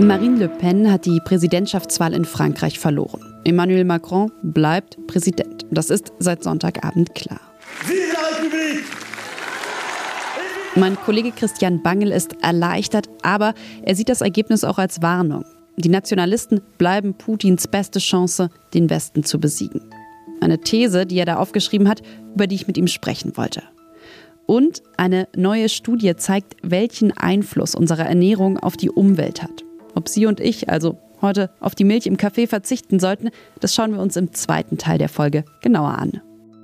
Marine Le Pen hat die Präsidentschaftswahl in Frankreich verloren. Emmanuel Macron bleibt Präsident. Das ist seit Sonntagabend klar. Mein Kollege Christian Bangel ist erleichtert, aber er sieht das Ergebnis auch als Warnung. Die Nationalisten bleiben Putins beste Chance, den Westen zu besiegen. Eine These, die er da aufgeschrieben hat, über die ich mit ihm sprechen wollte. Und eine neue Studie zeigt, welchen Einfluss unsere Ernährung auf die Umwelt hat. Ob Sie und ich also heute auf die Milch im Kaffee verzichten sollten, das schauen wir uns im zweiten Teil der Folge genauer an.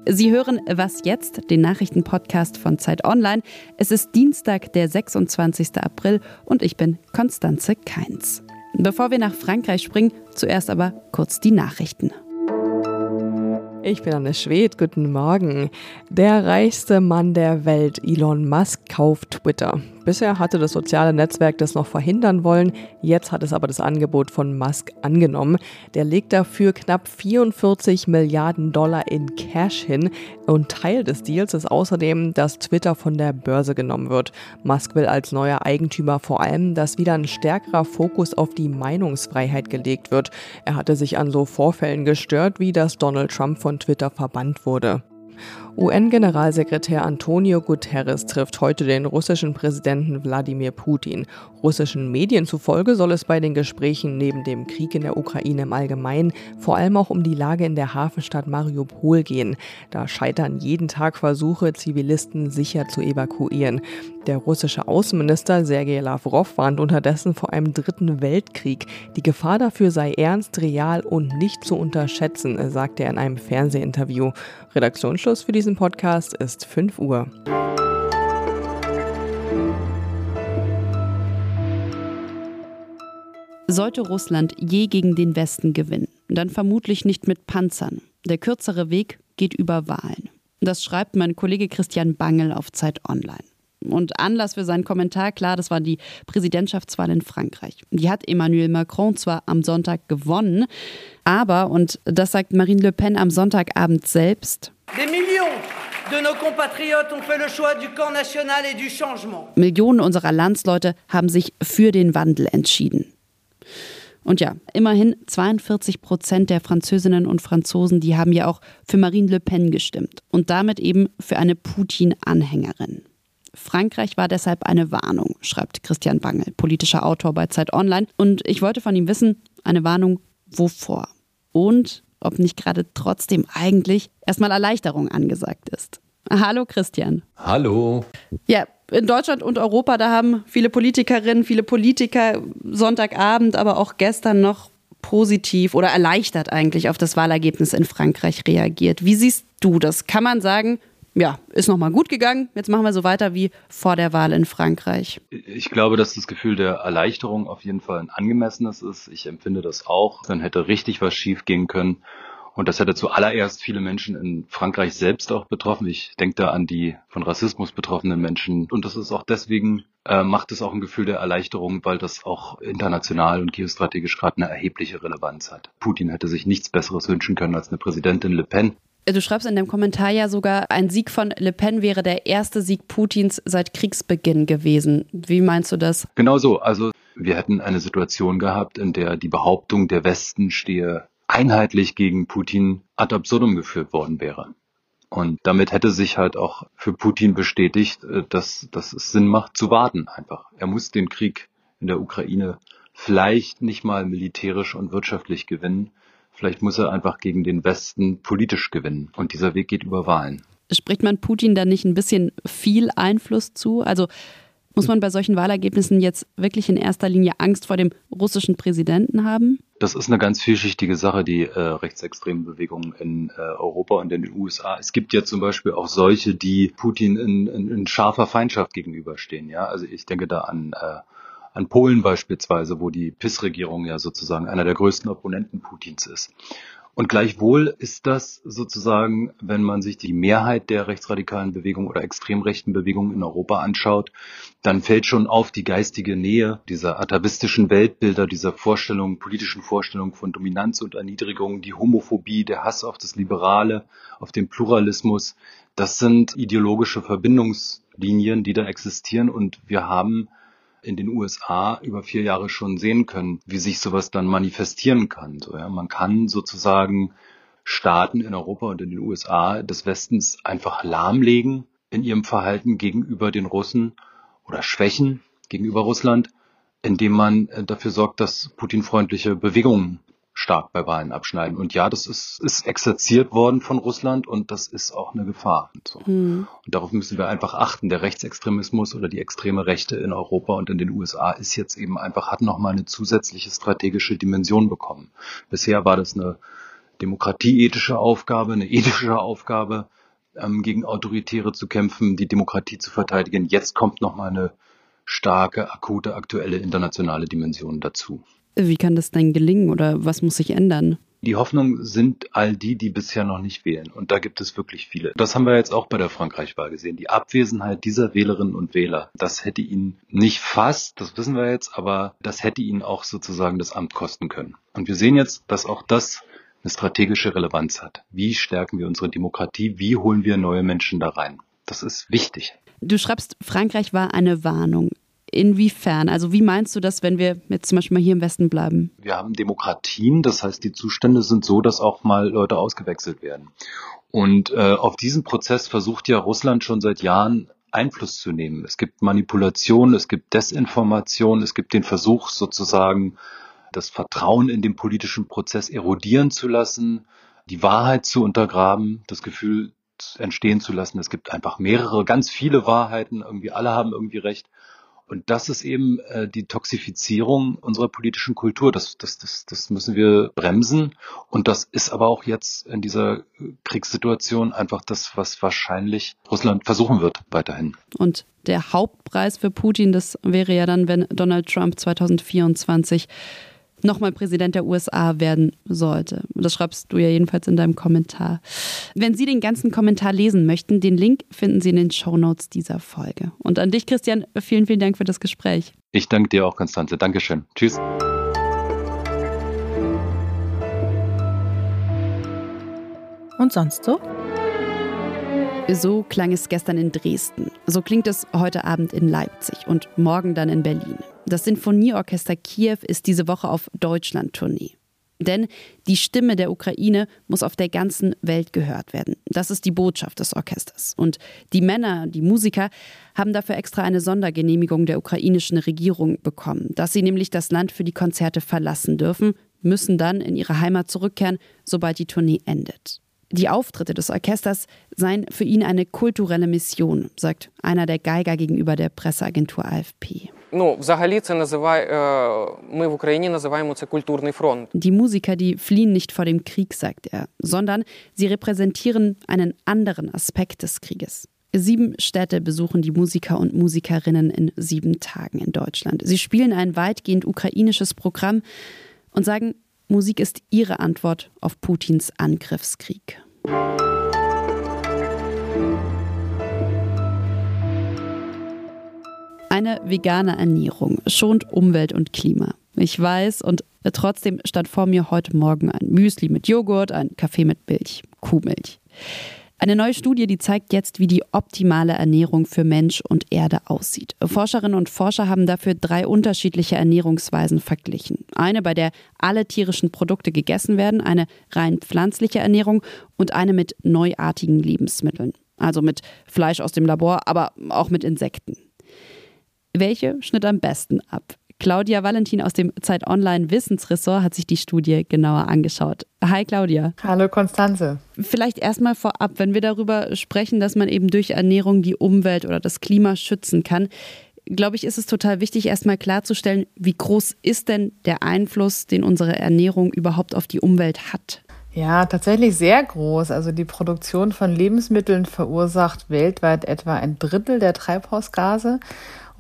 Sie hören Was jetzt, den Nachrichtenpodcast von Zeit Online. Es ist Dienstag, der 26. April und ich bin Konstanze Keins. Bevor wir nach Frankreich springen, zuerst aber kurz die Nachrichten. Ich bin Anne Schwed, guten Morgen. Der reichste Mann der Welt, Elon Musk, kauft Twitter. Bisher hatte das soziale Netzwerk das noch verhindern wollen, jetzt hat es aber das Angebot von Musk angenommen. Der legt dafür knapp 44 Milliarden Dollar in Cash hin und Teil des Deals ist außerdem, dass Twitter von der Börse genommen wird. Musk will als neuer Eigentümer vor allem, dass wieder ein stärkerer Fokus auf die Meinungsfreiheit gelegt wird. Er hatte sich an so Vorfällen gestört, wie dass Donald Trump von Twitter verbannt wurde. UN-Generalsekretär Antonio Guterres trifft heute den russischen Präsidenten Wladimir Putin. Russischen Medien zufolge soll es bei den Gesprächen neben dem Krieg in der Ukraine im Allgemeinen vor allem auch um die Lage in der Hafenstadt Mariupol gehen. Da scheitern jeden Tag Versuche, Zivilisten sicher zu evakuieren. Der russische Außenminister Sergei Lavrov warnt unterdessen vor einem dritten Weltkrieg. Die Gefahr dafür sei ernst, real und nicht zu unterschätzen, sagte er in einem Fernsehinterview. Redaktionsschluss für diesen Podcast ist 5 Uhr. Sollte Russland je gegen den Westen gewinnen, dann vermutlich nicht mit Panzern. Der kürzere Weg geht über Wahlen. Das schreibt mein Kollege Christian Bangel auf Zeit Online. Und Anlass für seinen Kommentar, klar, das war die Präsidentschaftswahl in Frankreich. Die hat Emmanuel Macron zwar am Sonntag gewonnen, aber, und das sagt Marine Le Pen am Sonntagabend selbst, Millionen unserer Landsleute haben sich für den Wandel entschieden. Und ja, immerhin 42 Prozent der Französinnen und Franzosen, die haben ja auch für Marine Le Pen gestimmt und damit eben für eine Putin-Anhängerin. Frankreich war deshalb eine Warnung, schreibt Christian Bangel, politischer Autor bei Zeit Online. Und ich wollte von ihm wissen, eine Warnung wovor? Und ob nicht gerade trotzdem eigentlich erstmal Erleichterung angesagt ist. Hallo Christian. Hallo. Ja, in Deutschland und Europa, da haben viele Politikerinnen, viele Politiker Sonntagabend, aber auch gestern noch positiv oder erleichtert eigentlich auf das Wahlergebnis in Frankreich reagiert. Wie siehst du das? Kann man sagen, ja, ist nochmal gut gegangen. Jetzt machen wir so weiter wie vor der Wahl in Frankreich. Ich glaube, dass das Gefühl der Erleichterung auf jeden Fall ein angemessenes ist. Ich empfinde das auch. Dann hätte richtig was schief gehen können. Und das hätte zuallererst viele Menschen in Frankreich selbst auch betroffen. Ich denke da an die von Rassismus betroffenen Menschen. Und das ist auch deswegen, äh, macht es auch ein Gefühl der Erleichterung, weil das auch international und geostrategisch gerade eine erhebliche Relevanz hat. Putin hätte sich nichts Besseres wünschen können als eine Präsidentin Le Pen. Du schreibst in deinem Kommentar ja sogar, ein Sieg von Le Pen wäre der erste Sieg Putins seit Kriegsbeginn gewesen. Wie meinst du das? Genau so. Also wir hätten eine Situation gehabt, in der die Behauptung, der Westen stehe einheitlich gegen Putin ad absurdum geführt worden wäre. Und damit hätte sich halt auch für Putin bestätigt, äh, dass, dass es Sinn macht zu warten einfach. Er muss den Krieg in der Ukraine vielleicht nicht mal militärisch und wirtschaftlich gewinnen. Vielleicht muss er einfach gegen den Westen politisch gewinnen. Und dieser Weg geht über Wahlen. Spricht man Putin da nicht ein bisschen viel Einfluss zu? Also muss man bei solchen Wahlergebnissen jetzt wirklich in erster Linie Angst vor dem russischen Präsidenten haben? Das ist eine ganz vielschichtige Sache, die äh, rechtsextreme Bewegungen in äh, Europa und in den USA. Es gibt ja zum Beispiel auch solche, die Putin in, in, in scharfer Feindschaft gegenüberstehen. Ja, also ich denke da an äh, an Polen beispielsweise, wo die PIS-Regierung ja sozusagen einer der größten Opponenten Putins ist. Und gleichwohl ist das sozusagen, wenn man sich die Mehrheit der rechtsradikalen Bewegungen oder extrem rechten Bewegungen in Europa anschaut, dann fällt schon auf die geistige Nähe dieser atavistischen Weltbilder, dieser Vorstellung, politischen Vorstellung von Dominanz und Erniedrigung, die Homophobie, der Hass auf das Liberale, auf den Pluralismus. Das sind ideologische Verbindungslinien, die da existieren und wir haben in den USA über vier Jahre schon sehen können, wie sich sowas dann manifestieren kann. So, ja, man kann sozusagen Staaten in Europa und in den USA des Westens einfach lahmlegen in ihrem Verhalten gegenüber den Russen oder schwächen gegenüber Russland, indem man äh, dafür sorgt, dass Putin-freundliche Bewegungen stark bei Wahlen abschneiden. Und ja, das ist, ist exerziert worden von Russland und das ist auch eine Gefahr. Und, so. mhm. und darauf müssen wir einfach achten. Der Rechtsextremismus oder die extreme Rechte in Europa und in den USA ist jetzt eben einfach, hat nochmal eine zusätzliche strategische Dimension bekommen. Bisher war das eine demokratieethische Aufgabe, eine ethische Aufgabe, ähm, gegen Autoritäre zu kämpfen, die Demokratie zu verteidigen. Jetzt kommt nochmal eine starke, akute, aktuelle internationale Dimension dazu. Wie kann das denn gelingen oder was muss sich ändern? Die Hoffnung sind all die, die bisher noch nicht wählen. Und da gibt es wirklich viele. Das haben wir jetzt auch bei der Frankreich-Wahl gesehen. Die Abwesenheit dieser Wählerinnen und Wähler, das hätte ihnen nicht fast, das wissen wir jetzt, aber das hätte ihnen auch sozusagen das Amt kosten können. Und wir sehen jetzt, dass auch das eine strategische Relevanz hat. Wie stärken wir unsere Demokratie? Wie holen wir neue Menschen da rein? Das ist wichtig. Du schreibst, Frankreich war eine Warnung. Inwiefern? Also wie meinst du das, wenn wir jetzt zum Beispiel mal hier im Westen bleiben? Wir haben Demokratien, das heißt, die Zustände sind so, dass auch mal Leute ausgewechselt werden. Und äh, auf diesen Prozess versucht ja Russland schon seit Jahren Einfluss zu nehmen. Es gibt Manipulation, es gibt Desinformation, es gibt den Versuch sozusagen, das Vertrauen in den politischen Prozess erodieren zu lassen, die Wahrheit zu untergraben, das Gefühl entstehen zu lassen, es gibt einfach mehrere, ganz viele Wahrheiten, irgendwie alle haben irgendwie recht. Und das ist eben äh, die Toxifizierung unserer politischen Kultur. Das, das, das, das müssen wir bremsen. Und das ist aber auch jetzt in dieser Kriegssituation einfach das, was wahrscheinlich Russland versuchen wird weiterhin. Und der Hauptpreis für Putin, das wäre ja dann, wenn Donald Trump 2024 nochmal Präsident der USA werden sollte. Das schreibst du ja jedenfalls in deinem Kommentar. Wenn Sie den ganzen Kommentar lesen möchten, den Link finden Sie in den Shownotes dieser Folge. Und an dich, Christian, vielen, vielen Dank für das Gespräch. Ich danke dir auch, Konstanze. Dankeschön. Tschüss. Und sonst so? So klang es gestern in Dresden. So klingt es heute Abend in Leipzig und morgen dann in Berlin. Das Sinfonieorchester Kiew ist diese Woche auf Deutschland-Tournee. Denn die Stimme der Ukraine muss auf der ganzen Welt gehört werden. Das ist die Botschaft des Orchesters. Und die Männer, die Musiker, haben dafür extra eine Sondergenehmigung der ukrainischen Regierung bekommen, dass sie nämlich das Land für die Konzerte verlassen dürfen, müssen dann in ihre Heimat zurückkehren, sobald die Tournee endet. Die Auftritte des Orchesters seien für ihn eine kulturelle Mission, sagt einer der Geiger gegenüber der Presseagentur AFP. Die Musiker, die fliehen nicht vor dem Krieg, sagt er, sondern sie repräsentieren einen anderen Aspekt des Krieges. Sieben Städte besuchen die Musiker und Musikerinnen in sieben Tagen in Deutschland. Sie spielen ein weitgehend ukrainisches Programm und sagen, Musik ist ihre Antwort auf Putins Angriffskrieg. Eine vegane Ernährung schont Umwelt und Klima. Ich weiß und trotzdem stand vor mir heute Morgen ein Müsli mit Joghurt, ein Kaffee mit Milch, Kuhmilch. Eine neue Studie, die zeigt jetzt, wie die optimale Ernährung für Mensch und Erde aussieht. Forscherinnen und Forscher haben dafür drei unterschiedliche Ernährungsweisen verglichen. Eine, bei der alle tierischen Produkte gegessen werden, eine rein pflanzliche Ernährung und eine mit neuartigen Lebensmitteln. Also mit Fleisch aus dem Labor, aber auch mit Insekten. Welche schnitt am besten ab? Claudia Valentin aus dem Zeit Online Wissensressort hat sich die Studie genauer angeschaut. Hi Claudia. Hallo Konstanze. Vielleicht erstmal vorab, wenn wir darüber sprechen, dass man eben durch Ernährung die Umwelt oder das Klima schützen kann, glaube ich, ist es total wichtig, erstmal klarzustellen, wie groß ist denn der Einfluss, den unsere Ernährung überhaupt auf die Umwelt hat? Ja, tatsächlich sehr groß. Also die Produktion von Lebensmitteln verursacht weltweit etwa ein Drittel der Treibhausgase.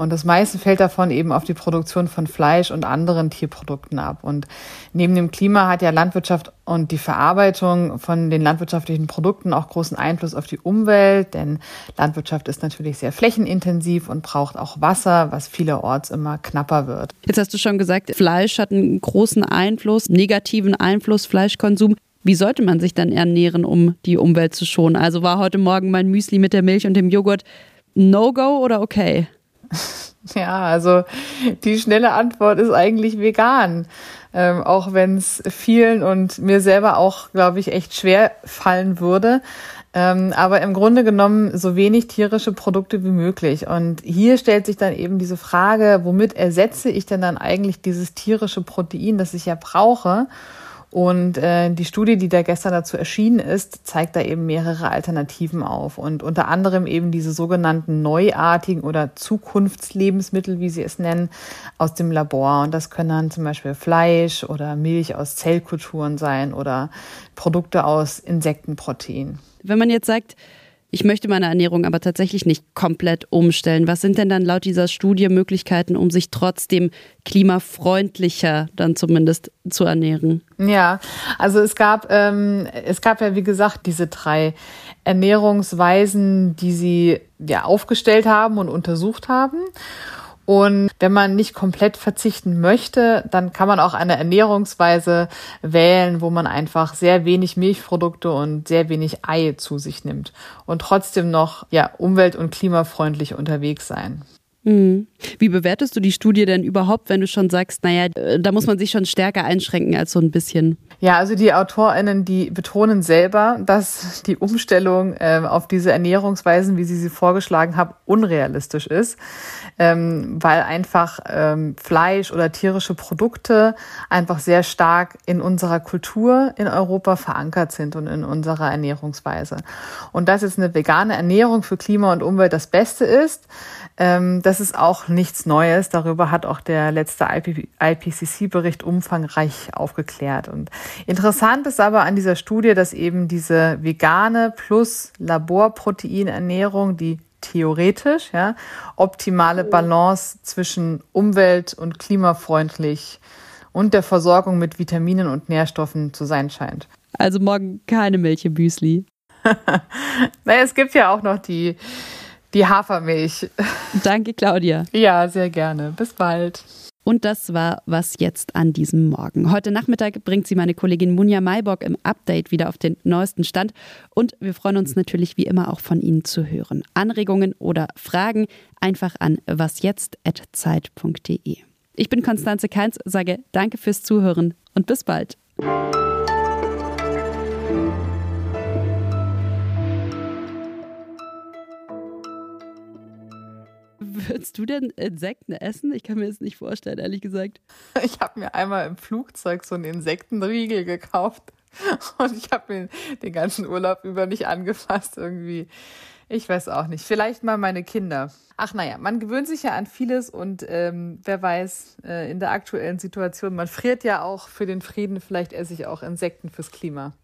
Und das meiste fällt davon eben auf die Produktion von Fleisch und anderen Tierprodukten ab. Und neben dem Klima hat ja Landwirtschaft und die Verarbeitung von den landwirtschaftlichen Produkten auch großen Einfluss auf die Umwelt, denn Landwirtschaft ist natürlich sehr flächenintensiv und braucht auch Wasser, was vielerorts immer knapper wird. Jetzt hast du schon gesagt, Fleisch hat einen großen Einfluss, negativen Einfluss, Fleischkonsum. Wie sollte man sich dann ernähren, um die Umwelt zu schonen? Also war heute Morgen mein Müsli mit der Milch und dem Joghurt No-Go oder okay? Ja, also die schnelle Antwort ist eigentlich vegan. Ähm, auch wenn es vielen und mir selber auch, glaube ich, echt schwer fallen würde. Ähm, aber im Grunde genommen so wenig tierische Produkte wie möglich. Und hier stellt sich dann eben diese Frage, womit ersetze ich denn dann eigentlich dieses tierische Protein, das ich ja brauche? Und äh, die Studie, die da gestern dazu erschienen ist, zeigt da eben mehrere Alternativen auf. Und unter anderem eben diese sogenannten neuartigen oder Zukunftslebensmittel, wie sie es nennen, aus dem Labor. Und das können dann zum Beispiel Fleisch oder Milch aus Zellkulturen sein oder Produkte aus Insektenprotein. Wenn man jetzt sagt, ich möchte meine Ernährung aber tatsächlich nicht komplett umstellen. Was sind denn dann laut dieser Studie Möglichkeiten, um sich trotzdem klimafreundlicher dann zumindest zu ernähren? Ja, also es gab, ähm, es gab ja wie gesagt diese drei Ernährungsweisen, die sie ja aufgestellt haben und untersucht haben. Und wenn man nicht komplett verzichten möchte, dann kann man auch eine Ernährungsweise wählen, wo man einfach sehr wenig Milchprodukte und sehr wenig Ei zu sich nimmt und trotzdem noch ja umwelt- und klimafreundlich unterwegs sein. Mhm. Wie bewertest du die Studie denn überhaupt, wenn du schon sagst, naja, äh, da muss man sich schon stärker einschränken als so ein bisschen? Ja, also die AutorInnen, die betonen selber, dass die Umstellung äh, auf diese Ernährungsweisen, wie sie sie vorgeschlagen haben, unrealistisch ist, ähm, weil einfach ähm, Fleisch oder tierische Produkte einfach sehr stark in unserer Kultur in Europa verankert sind und in unserer Ernährungsweise. Und dass jetzt eine vegane Ernährung für Klima und Umwelt das Beste ist, ähm, das ist auch nichts Neues. Darüber hat auch der letzte IPCC-Bericht umfangreich aufgeklärt. Und interessant ist aber an dieser Studie, dass eben diese vegane plus Laborproteinernährung, die theoretisch ja, optimale Balance zwischen umwelt- und klimafreundlich und der Versorgung mit Vitaminen und Nährstoffen zu sein scheint. Also morgen keine Milch im Müsli. naja, es gibt ja auch noch die die Hafermilch. Danke, Claudia. Ja, sehr gerne. Bis bald. Und das war was jetzt an diesem Morgen. Heute Nachmittag bringt sie meine Kollegin Munja Maybock im Update wieder auf den neuesten Stand. Und wir freuen uns natürlich wie immer auch von Ihnen zu hören. Anregungen oder Fragen einfach an wasjetzt.zeit.de. Ich bin Konstanze Keins, sage danke fürs Zuhören und bis bald. Würdest du denn Insekten essen? Ich kann mir das nicht vorstellen, ehrlich gesagt. Ich habe mir einmal im Flugzeug so einen Insektenriegel gekauft und ich habe ihn den ganzen Urlaub über nicht angefasst irgendwie. Ich weiß auch nicht. Vielleicht mal meine Kinder. Ach naja, man gewöhnt sich ja an vieles und ähm, wer weiß, äh, in der aktuellen Situation, man friert ja auch für den Frieden, vielleicht esse ich auch Insekten fürs Klima.